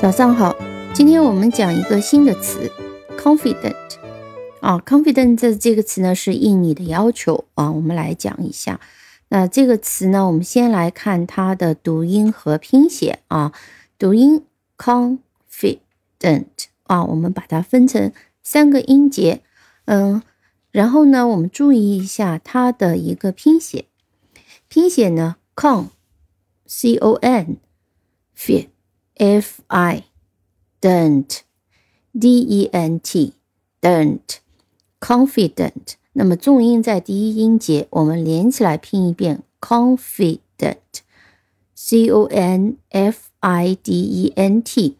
早上好，今天我们讲一个新的词，confident。啊，confident 这这个词呢是应你的要求啊，我们来讲一下。那这个词呢，我们先来看它的读音和拼写啊。读音 confident 啊，我们把它分成三个音节，嗯，然后呢，我们注意一下它的一个拼写，拼写呢，con，c o n，fit。f i dent d e n t dent confident，那么重音在第一音节，我们连起来拼一遍 confident c o n f i d e n t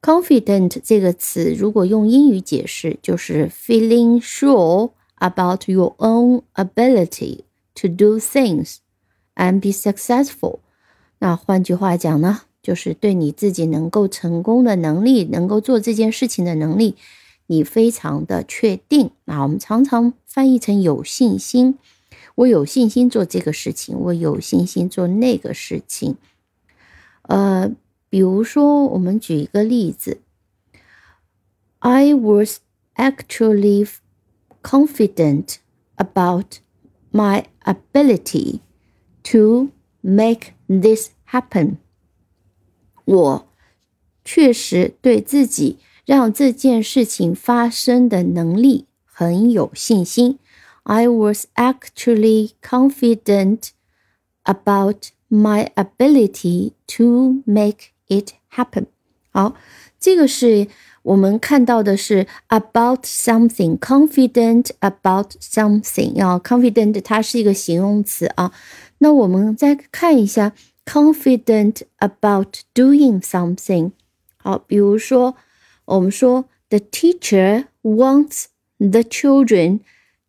confident 这个词，如果用英语解释，就是 feeling sure about your own ability to do things and be successful。那换句话讲呢？ 就是对你自己能够成功的能力，能够做这件事情的能力，你非常的确定啊。我们常常翻译成有信心，我有信心做这个事情，我有信心做那个事情。呃，比如说，我们举一个例子，I was actually confident about my ability to make this happen. 我确实对自己让这件事情发生的能力很有信心。I was actually confident about my ability to make it happen。好，这个是我们看到的是 about something，confident about something。啊，confident 它是一个形容词啊。那我们再看一下。confident about doing something。好，比如说，我们说 the teacher wants the children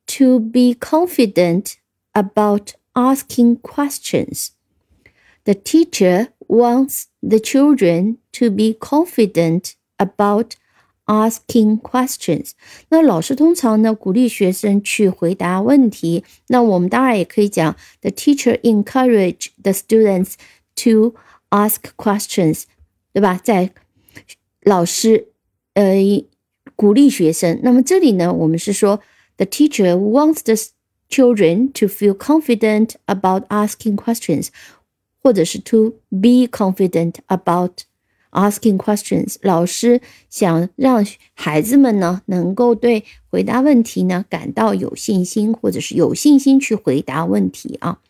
to be confident about asking questions. The teacher wants the children to be confident about asking questions。那老师通常呢鼓励学生去回答问题。那我们当然也可以讲，the teacher encourage the students to ask questions，对吧？在老师呃鼓励学生。那么这里呢，我们是说，the teacher wants the children to feel confident about asking questions，或者是 to be confident about。 Asking questions，老师想让孩子们呢能够对回答问题呢感到有信心，或者是有信心去回答问题啊，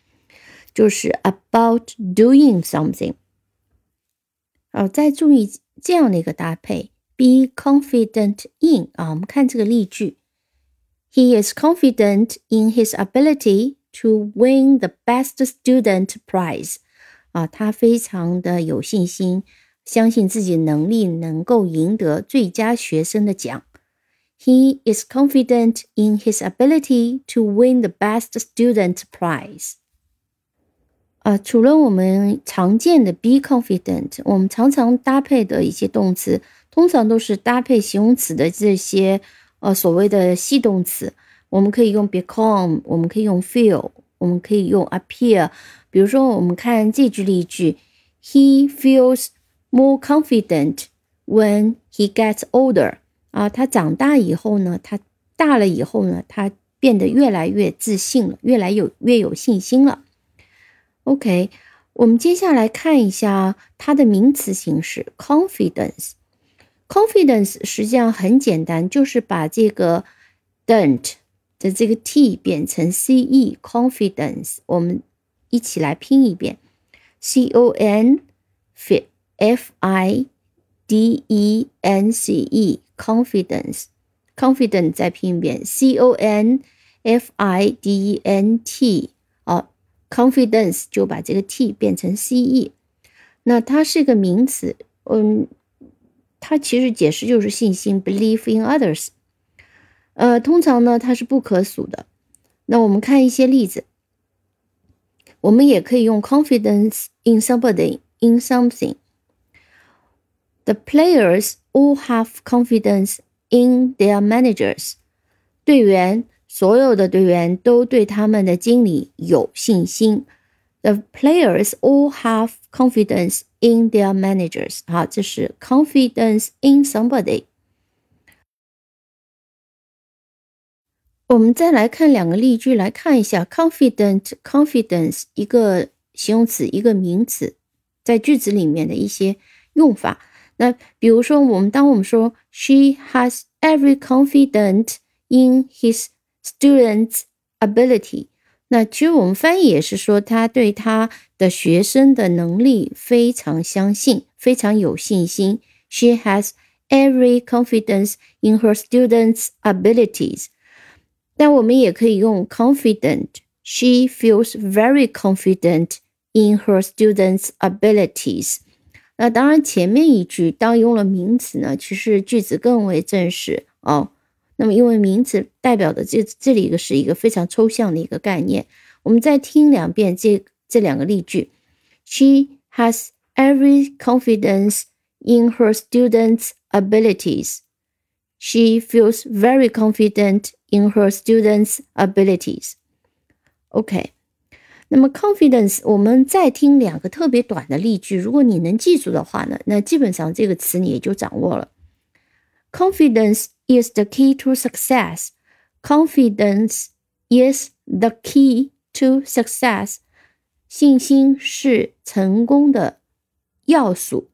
就是 about doing something。好，再注意这样的一个搭配：be confident in 啊，我们看这个例句：He is confident in his ability to win the best student prize。啊，他非常的有信心。 相信自己能力能够赢得最佳学生的奖。He is confident in his ability to win the best student prize。啊，除了我们常见的 be confident，我们常常搭配的一些动词，通常都是搭配形容词的这些呃所谓的系动词。我们可以用 become，我们可以用 feel，我们可以用 appear。比如说，我们看这句例句：He feels more confident when he gets older 啊，他长大以后呢，他大了以后呢，他变得越来越自信了，越来有越有信心了。OK，我们接下来看一下它的名词形式 confidence。confidence 实际上很简单，就是把这个 dent 的这个 t 变成 ce confidence。我们一起来拼一遍 c o n fit。F I D E N C E，confidence，confident 再拼一遍，C O N F I D E N T，哦，confidence 就把这个 T 变成 C E，那它是一个名词，嗯，它其实解释就是信心，believe in others，呃，通常呢它是不可数的。那我们看一些例子，我们也可以用 confidence in somebody in something。The players all have confidence in their managers. 队员，所有的队员都对他们的经理有信心。 The players all have confidence in their managers。好，这是 confidence in somebody。我们再来看两个例句，来看一下 confident confidence 一个形容词，一个名词，在句子里面的一些用法。 那比如说，我们当我们说 she has every confidence in his students' ability，那其实我们翻译也是说，他对他的学生的能力非常相信，非常有信心。She has every confidence in her students' abilities。但我们也可以用 confident。She feels very confident in her students' abilities。 那当然，前面一句当用了名词呢，其实句子更为正式哦。那么，因为名词代表的这这里一个是一个非常抽象的一个概念。我们再听两遍这这两个例句：She has every confidence in her students' abilities. She feels very confident in her students' abilities. OK， 那么 confidence，我们再听两个特别短的例句，如果你能记住的话呢，那基本上这个词你也就掌握了。Confidence is the key to success. Confidence is the key to success. 信心是成功的要素。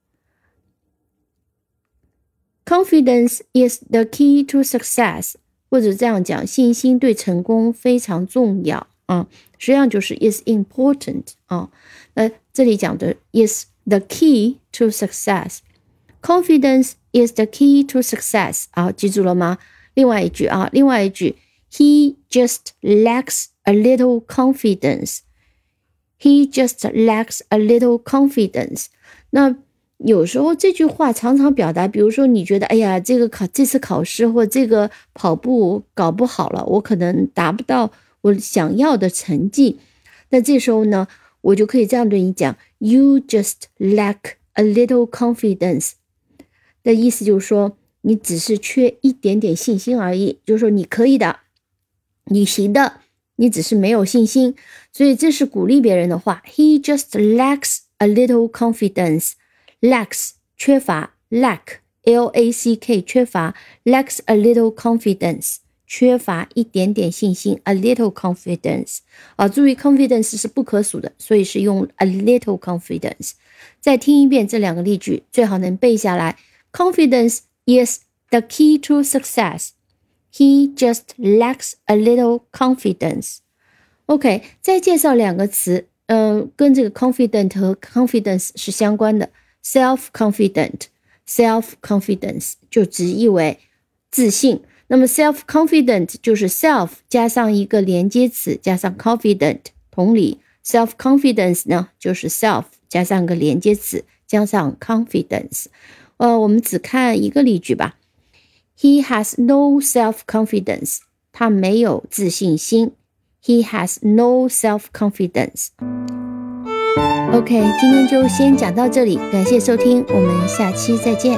Confidence is the key to success，或者这样讲，信心对成功非常重要 啊。实际上就是 is important 啊。那这里讲的 is the key to success。Confidence is the key to success 啊，记住了吗？另外一句啊，另外一句，He just lacks a little confidence。He just lacks a little confidence。那有时候这句话常常表达，比如说你觉得，哎呀，这个考这次考试或这个跑步搞不好了，我可能达不到我想要的成绩。那这时候呢，我就可以这样对你讲：You just lack a little confidence。的意思就是说，你只是缺一点点信心而已，就是说你可以的，你行的，你只是没有信心。所以这是鼓励别人的话：He just lacks a little confidence。lacks 缺乏，lack l a c k 缺乏，lacks a little confidence 缺乏一点点信心，a little confidence 啊，注意 confidence 是不可数的，所以是用 a little confidence。再听一遍这两个例句，最好能背下来。Confidence is the key to success. He just lacks a little confidence. OK，再介绍两个词，嗯，跟这个 confident 和 confidence 是相关的。self-confident，self-confidence 就直译为自信。那么 self-confident 就是 self 加上一个连接词加上 confident。同理，self-confidence 呢就是 self 加上个连接词加上 confidence。呃，我们只看一个例句吧。He has no self-confidence，他没有自信心。He has no self-confidence。OK，今天就先讲到这里，感谢收听，我们下期再见。